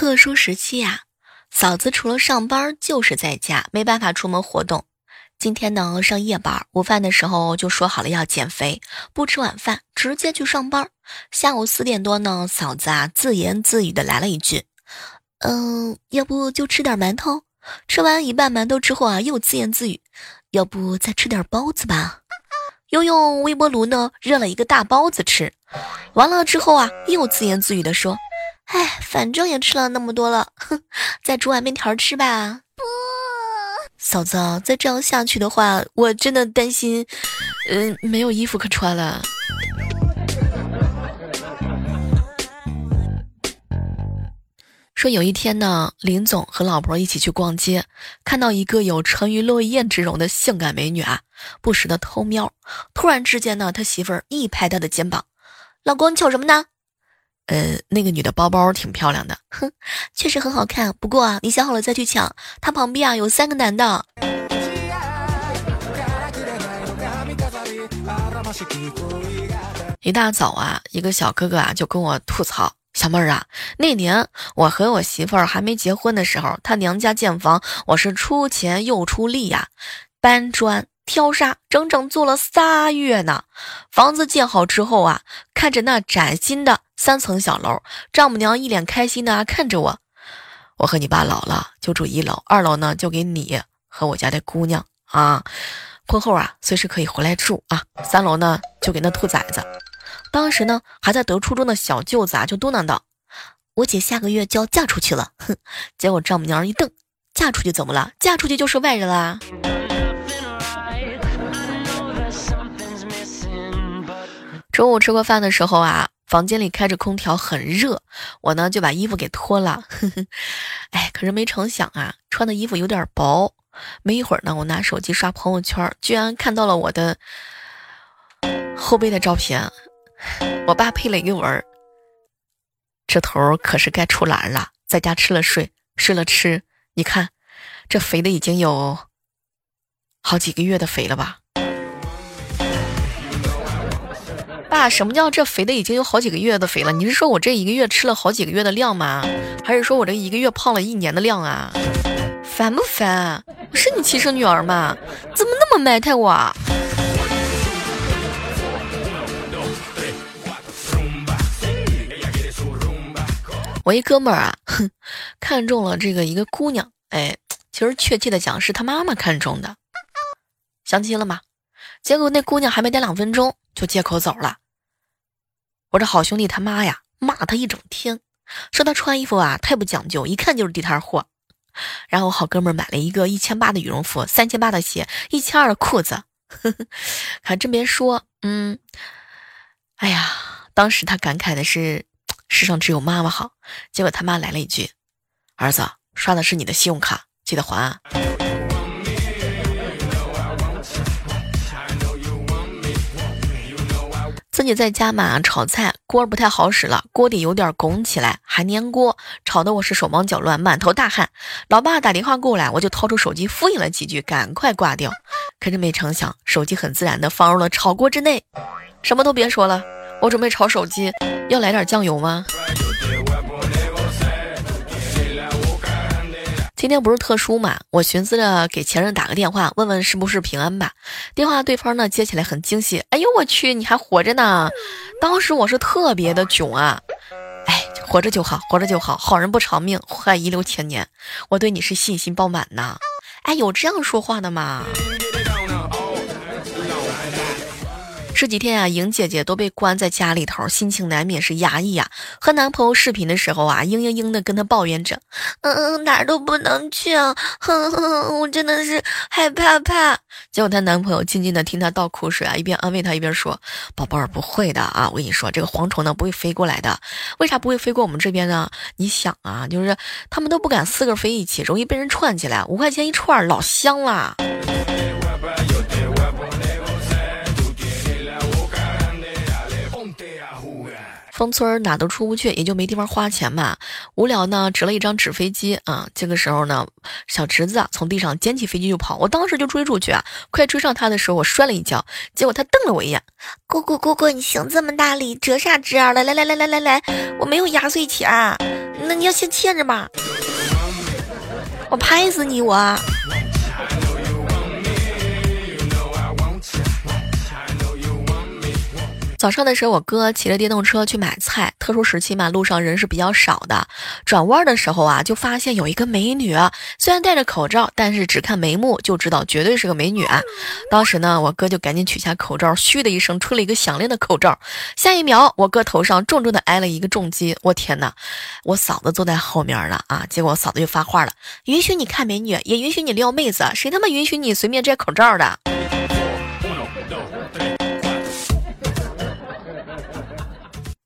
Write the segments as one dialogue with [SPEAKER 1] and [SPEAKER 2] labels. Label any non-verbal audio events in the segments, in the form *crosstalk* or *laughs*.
[SPEAKER 1] 特殊时期呀，嫂子除了上班就是在家，没办法出门活动。今天呢上夜班，午饭的时候就说好了要减肥，不吃晚饭，直接去上班。下午四点多呢，嫂子啊自言自语的来了一句：“嗯，要不就吃点馒头。”吃完一半馒头之后啊，又自言自语：“要不再吃点包子吧。”又用微波炉呢热了一个大包子吃。完了之后啊，又自言自语的说：“哎，反正也吃了那么多了，哼，再煮碗面条吃吧。”不嫂子，再这样下去的话，我真的担心，嗯，没有衣服可穿了。说有一天呢，林总和老婆一起去逛街，看到一个有沉鱼落雁之容的性感美女啊，不时的偷瞄。突然之间呢，他媳妇儿一拍他的肩膀：“老公，你瞅什么呢？”呃，那个女的包包挺漂亮的，哼，确实很好看。不过啊，你想好了再去抢。她旁边啊有三个男的。一大早啊，一个小哥哥啊就跟我吐槽：“小妹儿啊，那年我和我媳妇儿还没结婚的时候，她娘家建房，我是出钱又出力呀，搬砖。”挑沙整整做了仨月呢，房子建好之后啊，看着那崭新的三层小楼，丈母娘一脸开心的看着我。我和你爸老了，就住一楼，二楼呢就给你和我家的姑娘啊，婚后啊随时可以回来住啊。三楼呢就给那兔崽子。当时呢还在读初中的小舅子啊就嘟囔道：“我姐下个月就要嫁出去了。”哼，结果丈母娘一瞪：“嫁出去怎么了？嫁出去就是外人啦。”中午吃过饭的时候啊，房间里开着空调，很热，我呢就把衣服给脱了。*laughs* 哎，可是没成想啊，穿的衣服有点薄。没一会儿呢，我拿手机刷朋友圈，居然看到了我的后背的照片。我爸配了一个文儿：这头可是该出栏了，在家吃了睡，睡了吃。你看，这肥的已经有好几个月的肥了吧？爸，什么叫这肥的已经有好几个月的肥了？你是说我这一个月吃了好几个月的量吗？还是说我这一个月胖了一年的量啊？烦不烦？我是你亲生女儿吗？怎么那么埋汰我？我一哥们儿啊，哼，看中了这个一个姑娘，哎，其实确切的讲是他妈妈看中的，相亲了吗？结果那姑娘还没待两分钟就借口走了。我这好兄弟他妈呀，骂他一整天，说他穿衣服啊太不讲究，一看就是地摊货。然后我好哥们买了一个一千八的羽绒服，三千八的鞋，一千二的裤子。*laughs* 还真别说，嗯，哎呀，当时他感慨的是世上只有妈妈好。结果他妈来了一句：“儿子，刷的是你的信用卡，记得还啊。”自己在家嘛，炒菜锅不太好使了，锅底有点拱起来，还粘锅，炒得我是手忙脚乱，满头大汗。老爸打电话过来，我就掏出手机敷衍了几句，赶快挂掉。可是没成想，手机很自然的放入了炒锅之内。什么都别说了，我准备炒手机，要来点酱油吗？今天不是特殊嘛，我寻思着给前任打个电话，问问是不是平安吧。电话对方呢接起来很惊喜，哎呦我去，你还活着呢！当时我是特别的囧啊，哎，活着就好，活着就好，好人不长命，祸害遗留千年。我对你是信心爆满呐，哎，有这样说话的吗？这几天啊，莹姐姐都被关在家里头，心情难免是压抑呀。和男朋友视频的时候啊，嘤嘤嘤的跟他抱怨着，嗯嗯，哪儿都不能去啊，哼哼，我真的是害怕怕。结果她男朋友静静的听她倒苦水啊，一边安慰她一边说：“宝贝儿，不会的啊，我跟你说，这个蝗虫呢不会飞过来的。为啥不会飞过我们这边呢？你想啊，就是他们都不敢四个飞一起，容易被人串起来。五块钱一串，老香了。”封村哪都出不去，也就没地方花钱嘛。无聊呢，折了一张纸飞机啊。这个时候呢，小侄子啊从地上捡起飞机就跑，我当时就追出去啊。快追上他的时候，我摔了一跤，结果他瞪了我一眼：“姑姑姑姑，你行这么大礼，折啥折啊？来来来来来来来，我没有压岁钱，那你要先欠着吧。我拍死你我！”早上的时候，我哥骑着电动车去买菜。特殊时期嘛，路上人是比较少的。转弯的时候啊，就发现有一个美女，虽然戴着口罩，但是只看眉目就知道绝对是个美女。当时呢，我哥就赶紧取下口罩，嘘的一声吹了一个响亮的口罩。下一秒，我哥头上重重的挨了一个重击。我天哪！我嫂子坐在后面了啊！结果我嫂子就发话了：允许你看美女，也允许你撩妹子，谁他妈允许你随便摘口罩的？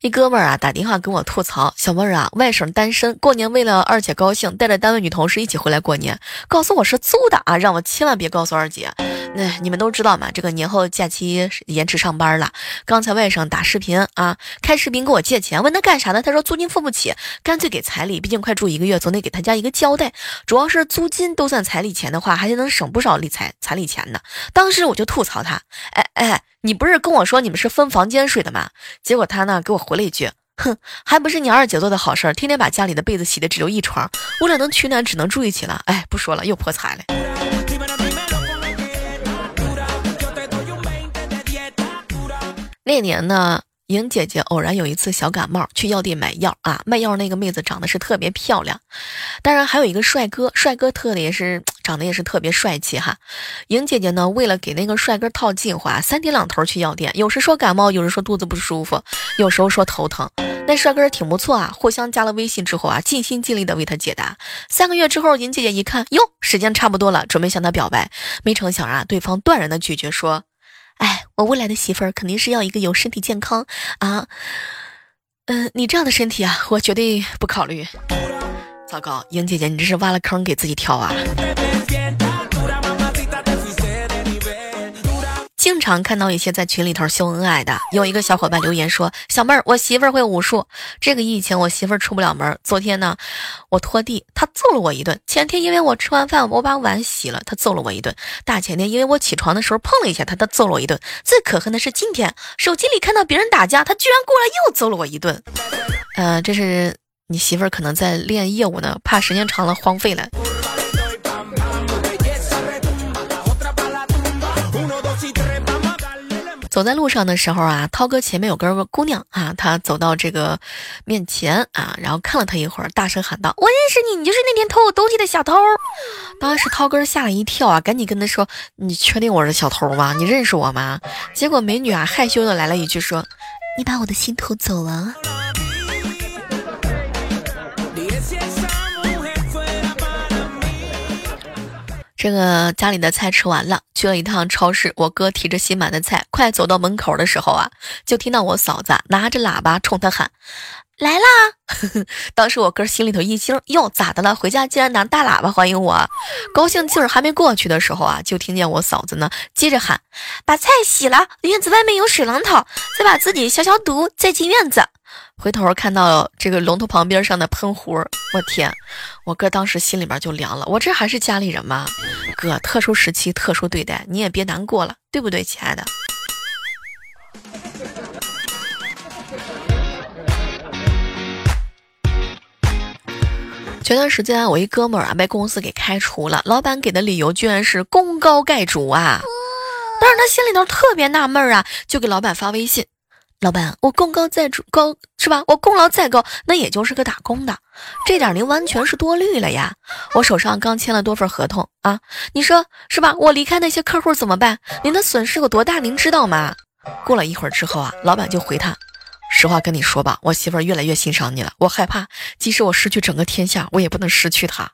[SPEAKER 1] 一哥们儿啊，打电话跟我吐槽：“小妹儿啊，外甥单身，过年为了二姐高兴，带着单位女同事一起回来过年，告诉我是租的啊，让我千万别告诉二姐。那你们都知道嘛，这个年后假期延迟上班了。刚才外甥打视频啊，开视频给我借钱，问他干啥呢，他说租金付不起，干脆给彩礼，毕竟快住一个月，总得给他家一个交代。主要是租金都算彩礼钱的话，还能省不少理财彩礼钱呢。当时我就吐槽他，哎哎。”你不是跟我说你们是分房间睡的吗？结果他呢给我回了一句：“哼，还不是你二姐做的好事儿，天天把家里的被子洗的只留一床，为了能取暖只能住一起了。”哎，不说了，又破财了。那年呢？莹姐姐偶然有一次小感冒，去药店买药啊。卖药那个妹子长得是特别漂亮，当然还有一个帅哥，帅哥特的也是 *tsk* 长得也是特别帅气哈。莹姐姐呢，为了给那个帅哥套近乎啊，三天两头去药店，有时说感冒，有时说肚子不舒服，有时候说头疼。那帅哥挺不错啊，互相加了微信之后啊，尽心尽力的为他解答。三个月之后，莹姐姐一看，哟，时间差不多了，准备向他表白，没成想啊，对方断然的拒绝说。我未来的媳妇儿肯定是要一个有身体健康啊，嗯，你这样的身体啊，我绝对不考虑。糟糕，英姐姐，你这是挖了坑给自己跳啊！经常看到一些在群里头秀恩爱的，有一个小伙伴留言说：“小妹儿，我媳妇儿会武术。这个疫情，我媳妇儿出不了门。昨天呢，我拖地，她揍了我一顿。前天因为我吃完饭，我把碗洗了，她揍了我一顿。大前天因为我起床的时候碰了一下她，她揍了我一顿。最可恨的是今天，手机里看到别人打架，她居然过来又揍了我一顿。*laughs* 呃，这是你媳妇儿可能在练业务呢，怕时间长了荒废了。”走在路上的时候啊，涛哥前面有个姑娘啊，她走到这个面前啊，然后看了他一会儿，大声喊道：“我认识你，你就是那天偷我东西的小偷。”当时涛哥吓了一跳啊，赶紧跟他说：“你确定我是小偷吗？你认识我吗？”结果美女啊害羞的来了一句说：“你把我的心偷走了。”这个家里的菜吃完了，去了一趟超市。我哥提着新买的菜，快走到门口的时候啊，就听到我嫂子拿着喇叭冲他喊：“来啦！” *laughs* 当时我哥心里头一惊，哟，咋的了？回家竟然拿大喇叭欢迎我，高兴劲儿还没过去的时候啊，就听见我嫂子呢接着喊：“把菜洗了，院子外面有水龙头，再把自己消消毒，再进院子。”回头看到这个龙头旁边上的喷壶，我天！我哥当时心里边就凉了。我这还是家里人吗？哥，特殊时期特殊对待，你也别难过了，对不对，亲爱的？前段时间我一哥们儿啊被公司给开除了，老板给的理由居然是功高盖主啊！但是他心里头特别纳闷儿啊，就给老板发微信。老板，我功高再主高是吧？我功劳再高，那也就是个打工的，这点您完全是多虑了呀！我手上刚签了多份合同啊，你说是吧？我离开那些客户怎么办？您的损失有多大？您知道吗？过了一会儿之后啊，老板就回他：实话跟你说吧，我媳妇儿越来越欣赏你了，我害怕，即使我失去整个天下，我也不能失去她。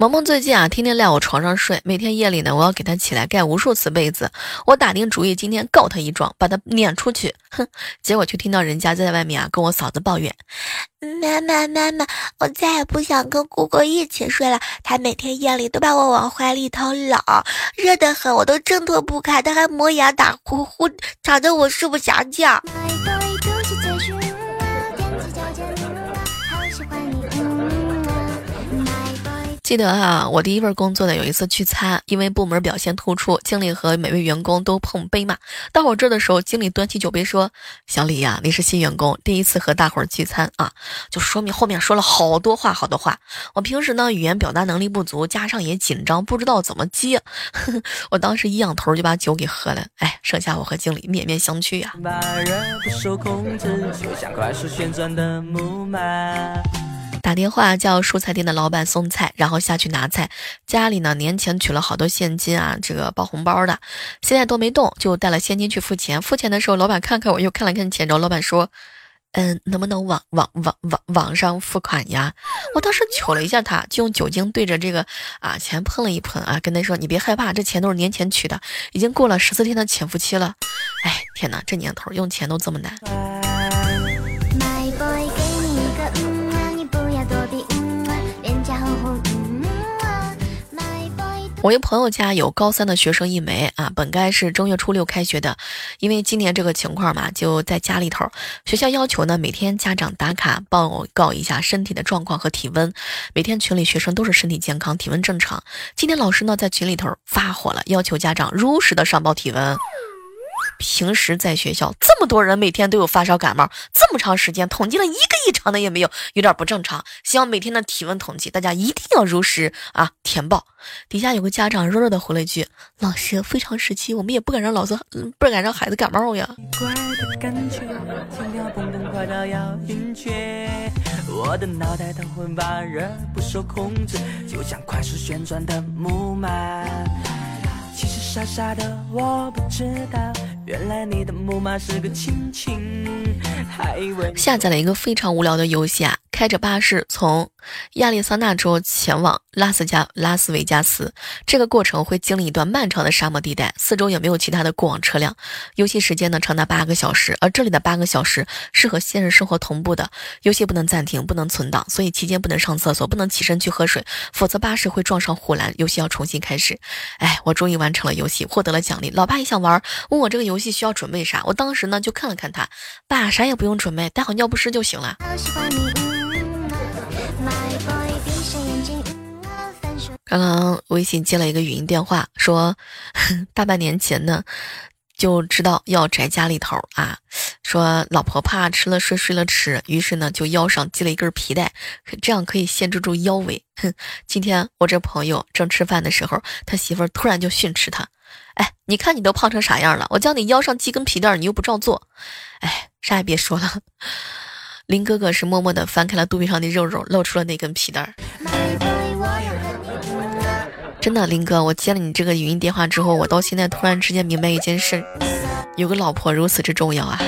[SPEAKER 1] 萌萌最近啊，天天赖我床上睡，每天夜里呢，我要给他起来盖无数次被子。我打定主意今天告他一状，把他撵出去。哼，结果却听到人家在外面啊跟我嫂子抱怨：“
[SPEAKER 2] 妈妈妈妈，我再也不想跟姑姑一起睡了。他每天夜里都把我往怀里头搂，热得很，我都挣脱不开。他还磨牙打呼呼，吵得我睡不着觉。”
[SPEAKER 1] 记得啊，我第一份工作的有一次聚餐，因为部门表现突出，经理和每位员工都碰杯嘛。到我这的时候，经理端起酒杯说：“小李呀，你是新员工，第一次和大伙儿聚餐啊，就说明后面说了好多话，好多话。我平时呢语言表达能力不足，加上也紧张，不知道怎么接。*laughs* 我当时一仰头就把酒给喝了，哎，剩下我和经理面面相觑呀。”打电话叫蔬菜店的老板送菜，然后下去拿菜。家里呢年前取了好多现金啊，这个包红包的，现在都没动，就带了现金去付钱。付钱的时候，老板看看我，又看了看钱，然后老板说：“嗯，能不能网网网网网上付款呀？”我当时瞅了一下他，就用酒精对着这个啊钱喷了一喷啊，跟他说：“你别害怕，这钱都是年前取的，已经过了十四天的潜伏期了。”哎，天哪，这年头用钱都这么难。我一朋友家有高三的学生一枚啊，本该是正月初六开学的，因为今年这个情况嘛，就在家里头。学校要求呢，每天家长打卡报告一下身体的状况和体温。每天群里学生都是身体健康，体温正常。今天老师呢在群里头发火了，要求家长如实的上报体温。平时在学校这么多人，每天都有发烧感冒，这么长时间统计了一个异常的也没有，有点不正常。希望每天的体温统计，大家一定要如实啊填报。底下有个家长弱弱的回了一句：“老师，非常时期，我们也不敢让老子，不敢让孩子感冒呀。”我的脑袋都昏发热，不受控制，就像快速旋转的木马。其实傻傻的我不知道，原来你的木马是个亲亲。下载了一个非常无聊的游戏啊。开着巴士从亚利桑那州前往拉斯加拉斯维加斯，这个过程会经历一段漫长的沙漠地带，四周也没有其他的过往车辆。游戏时间呢长达八个小时，而这里的八个小时是和现实生活同步的。游戏不能暂停，不能存档，所以期间不能上厕所，不能起身去喝水，否则巴士会撞上护栏，游戏要重新开始。哎，我终于完成了游戏，获得了奖励。老爸也想玩，问我这个游戏需要准备啥？我当时呢就看了看他，爸啥也不用准备，带好尿不湿就行了。刚刚微信接了一个语音电话，说 *laughs* 大半年前呢就知道要宅家里头啊，说老婆怕吃了睡睡了吃，于是呢就腰上系了一根皮带，这样可以限制住腰围。哼，*laughs* 今天我这朋友正吃饭的时候，他媳妇突然就训斥他：“哎，你看你都胖成啥样了，我叫你腰上系根皮带，你又不照做。”哎，啥也别说了，林哥哥是默默的翻开了肚皮上的肉肉，露出了那根皮带儿。真的，林哥，我接了你这个语音电话之后，我到现在突然之间明白一件事：有个老婆如此之重要啊！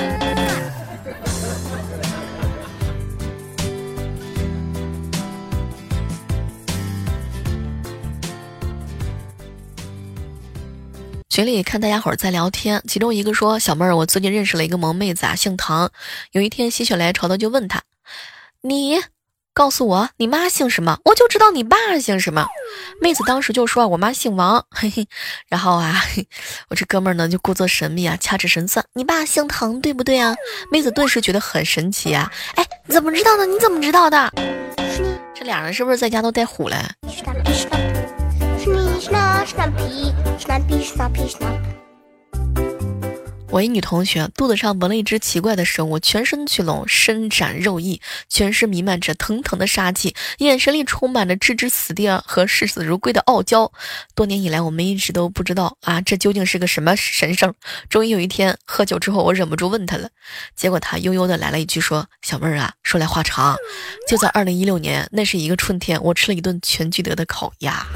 [SPEAKER 1] 群里看大家伙儿在聊天，其中一个说：“小妹儿，我最近认识了一个萌妹子啊，姓唐。有一天心血来潮的就问她，你。”告诉我你妈姓什么，我就知道你爸姓什么。妹子当时就说我妈姓王，嘿嘿。然后啊，*laughs* 我这哥们儿呢就故作神秘啊，掐指神算，你爸姓唐，对不对啊？妹子顿时觉得很神奇啊，哎，怎么知道的？你怎么知道的？这俩人是不是在家都带虎了？我一女同学肚子上纹了一只奇怪的生物，全身巨龙，伸展肉翼，全身弥漫着腾腾的杀气，眼神里充满着置之死地和视死如归的傲娇。多年以来，我们一直都不知道啊，这究竟是个什么神圣。终于有一天喝酒之后，我忍不住问他了，结果他悠悠的来了一句说：“小妹儿啊，说来话长，就在二零一六年，那是一个春天，我吃了一顿全聚德的烤鸭。”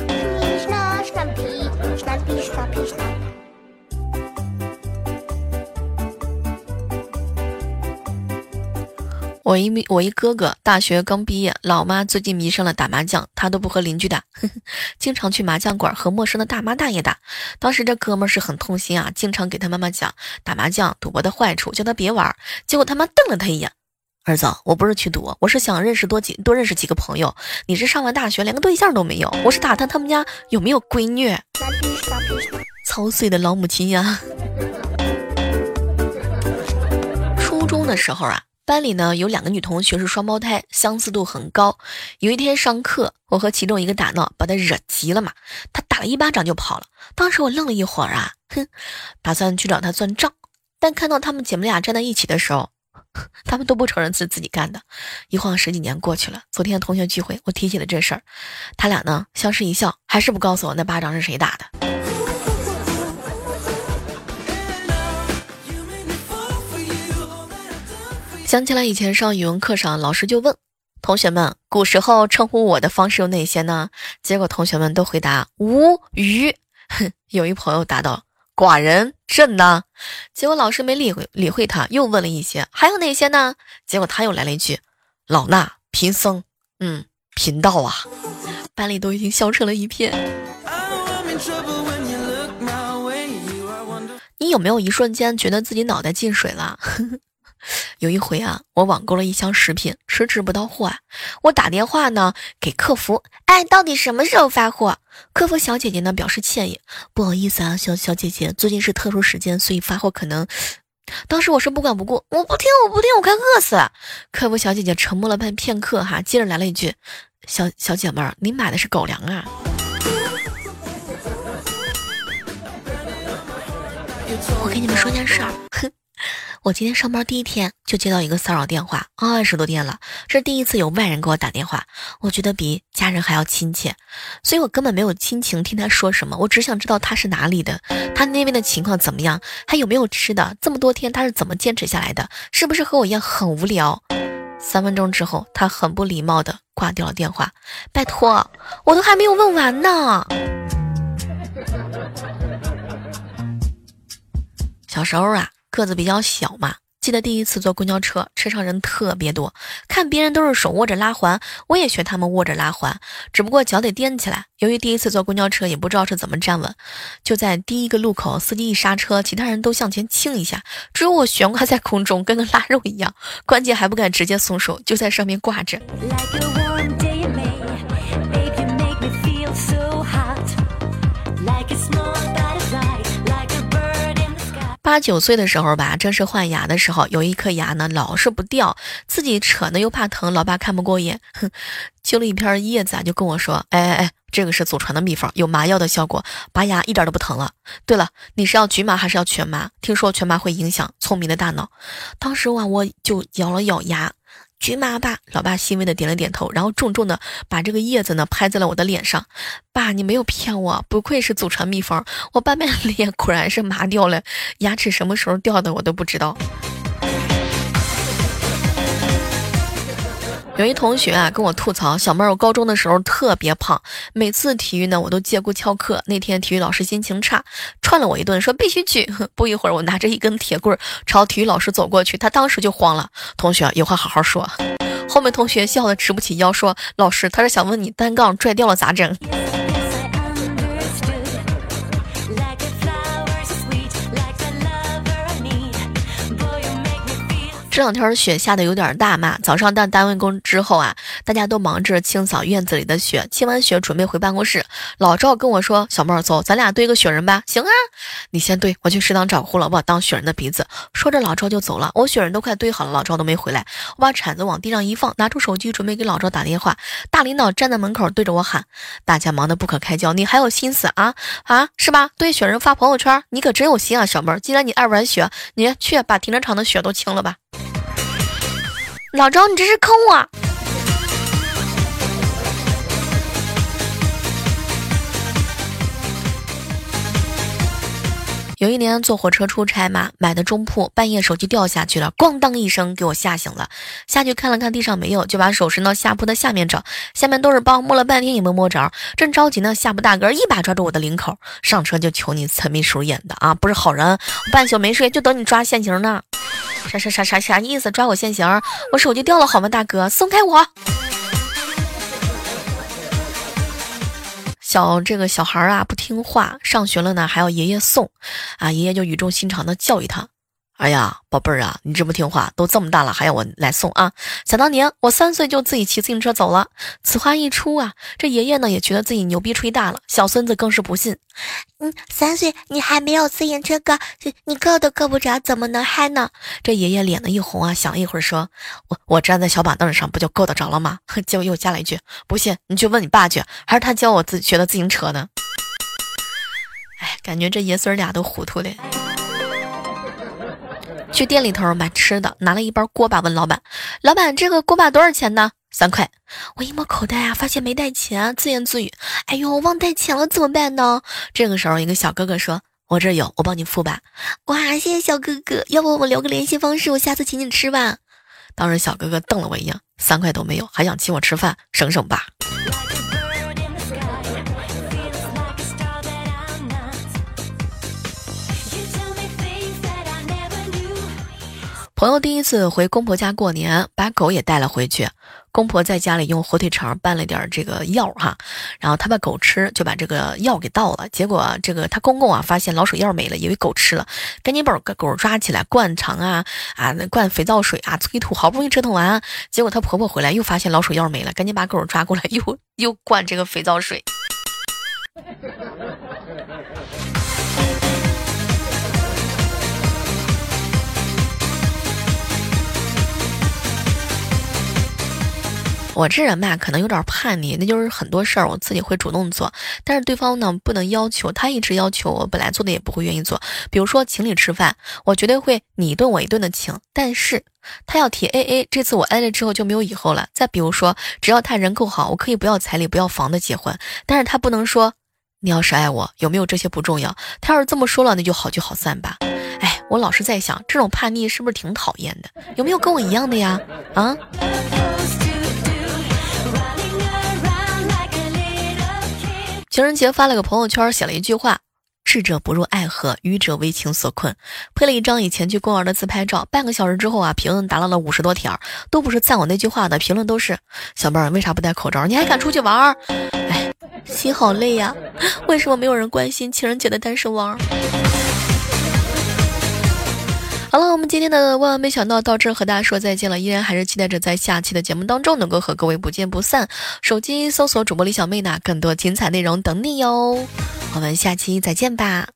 [SPEAKER 1] 我一我一哥哥大学刚毕业，老妈最近迷上了打麻将，他都不和邻居打，*laughs* 经常去麻将馆和陌生的大妈大爷打。当时这哥们是很痛心啊，经常给他妈妈讲打麻将赌博的坏处，叫他别玩。结果他妈瞪了他一眼：“儿子，我不是去赌，我是想认识多几多认识几个朋友。你这上完大学连个对象都没有，我是打探他们家有没有闺女。”操碎的老母亲呀！初中的时候啊。班里呢有两个女同学是双胞胎，相似度很高。有一天上课，我和其中一个打闹，把她惹急了嘛，她打了一巴掌就跑了。当时我愣了一会儿啊，哼，打算去找她算账。但看到她们姐妹俩站在一起的时候，*laughs* 她们都不承认是自己干的。一晃十几年过去了，昨天同学聚会，我提起了这事儿，他俩呢相视一笑，还是不告诉我那巴掌是谁打的。想起来以前上语文课上，老师就问同学们：“古时候称呼我的方式有哪些呢？”结果同学们都回答“无鱼”。哼，有一朋友答道：“寡人朕呢？”结果老师没理会理会他，又问了一些：“还有哪些呢？”结果他又来了一句：“老衲贫僧，嗯，贫道啊。”班里都已经笑成了一片。你有没有一瞬间觉得自己脑袋进水了？*laughs* 有一回啊，我网购了一箱食品，迟迟不到货啊。我打电话呢给客服，哎，到底什么时候发货？客服小姐姐呢表示歉意，不好意思啊，小小姐姐，最近是特殊时间，所以发货可能……当时我是不管不顾，我不听，我不听，我快饿死了。客服小姐姐沉默了半片刻，哈，接着来了一句：“小小姐妹儿，你买的是狗粮啊？” *laughs* 我跟你们说件事儿，哼。我今天上班第一天就接到一个骚扰电话，二十多天了，这是第一次有外人给我打电话，我觉得比家人还要亲切，所以我根本没有心情听他说什么，我只想知道他是哪里的，他那边的情况怎么样，还有没有吃的，这么多天他是怎么坚持下来的，是不是和我一样很无聊？三分钟之后，他很不礼貌的挂掉了电话，拜托，我都还没有问完呢。*laughs* 小时候啊。个子比较小嘛，记得第一次坐公交车，车上人特别多，看别人都是手握着拉环，我也学他们握着拉环，只不过脚得踮起来。由于第一次坐公交车，也不知道是怎么站稳，就在第一个路口，司机一刹车，其他人都向前倾一下，只有我悬挂在空中，跟个腊肉一样，关键还不敢直接松手，就在上面挂着。八九岁的时候吧，正是换牙的时候，有一颗牙呢老是不掉，自己扯呢又怕疼，老爸看不过眼，哼，*laughs* 揪了一片叶子啊，就跟我说：“哎哎哎，这个是祖传的秘方，有麻药的效果，拔牙一点都不疼了。对了，你是要局麻还是要全麻？听说全麻会影响聪明的大脑。”当时哇，我就咬了咬牙。局麻吧，老爸欣慰的点了点头，然后重重的把这个叶子呢拍在了我的脸上。爸，你没有骗我，不愧是祖传秘方，我半边脸果然是麻掉了，牙齿什么时候掉的我都不知道。有一同学啊跟我吐槽，小妹儿，我高中的时候特别胖，每次体育呢我都借故翘课。那天体育老师心情差，踹了我一顿，说必须去。不一会儿，我拿着一根铁棍朝体育老师走过去，他当时就慌了。同学有话好好说。*laughs* 后面同学笑得直不起腰，说老师他是想问你单杠拽掉了咋整？这两天雪下的有点大嘛，早上到单位工之后啊，大家都忙着清扫院子里的雪。清完雪准备回办公室，老赵跟我说：“小妹儿，走，咱俩堆个雪人吧。”行啊，你先堆，我去食堂找胡萝卜当雪人的鼻子。说着，老赵就走了。我雪人都快堆好了，老赵都没回来。我把铲子往地上一放，拿出手机准备给老赵打电话。大领导站在门口对着我喊：“大家忙得不可开交，你还有心思啊啊？是吧？堆雪人发朋友圈，你可真有心啊，小妹儿。既然你爱玩雪，你去把停车场的雪都清了吧。”老周，你这是坑我！有一年坐火车出差嘛，买的中铺，半夜手机掉下去了，咣当一声给我吓醒了。下去看了看地上没有，就把手伸到下铺的下面找，下面都是包，摸了半天也没摸着。正着急呢，下铺大哥一把抓住我的领口，上车就求你陈秘书演的啊，不是好人，我半宿没睡就等你抓现行呢。啥啥啥啥啥意思？抓我现行？我手机掉了好吗，大哥？松开我！小这个小孩啊不听话，上学了呢还要爷爷送，啊爷爷就语重心长的教育他。哎呀，宝贝儿啊，你这么听话，都这么大了，还要我来送啊？想当年我三岁就自己骑自行车走了。此话一出啊，这爷爷呢也觉得自己牛逼吹大了，小孙子更是不信。
[SPEAKER 2] 嗯，三岁你还没有自行车够，你够都够不着，怎么能嗨呢？
[SPEAKER 1] 这爷爷脸的一红啊，想了一会儿说：“我我站在小板凳上不就够得着了吗？” *laughs* 结果又加了一句：“不信你去问你爸去，还是他教我自学的自行车呢。”哎，感觉这爷孙俩都糊涂了。去店里头买吃的，拿了一包锅巴，问老板：“老板，这个锅巴多少钱呢？”三块。我一摸口袋啊，发现没带钱，自言自语：“哎呦，忘带钱了，怎么办呢？”这个时候，一个小哥哥说：“我这有，我帮你付吧。”
[SPEAKER 2] 哇，谢谢小哥哥，要不我留个联系方式，我下次请你吃吧。
[SPEAKER 1] 当时小哥哥瞪了我一眼，三块都没有，还想请我吃饭，省省吧。朋友第一次回公婆家过年，把狗也带了回去。公婆在家里用火腿肠拌了点这个药哈，然后他把狗吃，就把这个药给倒了。结果这个他公公啊，发现老鼠药没了，以为狗吃了，赶紧把狗抓起来灌肠啊啊，灌肥皂水啊，催吐，好不容易折腾完，结果他婆婆回来又发现老鼠药没了，赶紧把狗抓过来，又又灌这个肥皂水。我这人吧，可能有点叛逆，那就是很多事儿我自己会主动做，但是对方呢不能要求，他一直要求我，本来做的也不会愿意做。比如说请你吃饭，我绝对会你一顿我一顿的请，但是他要提 A A，这次我挨了之后就没有以后了。再比如说，只要他人够好，我可以不要彩礼不要房的结婚，但是他不能说你要是爱我，有没有这些不重要。他要是这么说了，那就好聚好散吧。哎，我老是在想，这种叛逆是不是挺讨厌的？有没有跟我一样的呀？啊？情人节发了个朋友圈，写了一句话：“智者不入爱河，愚者为情所困。”配了一张以前去公园的自拍照。半个小时之后啊，评论达到了五十多条，都不是赞我那句话的，评论都是：“小妹儿为啥不戴口罩？你还敢出去玩？”哎，心好累呀！为什么没有人关心情人节的单身汪？好了，我们今天的万万没想到到这儿和大家说再见了，依然还是期待着在下期的节目当中能够和各位不见不散。手机搜索主播李小妹呢，更多精彩内容等你哟。我们下期再见吧。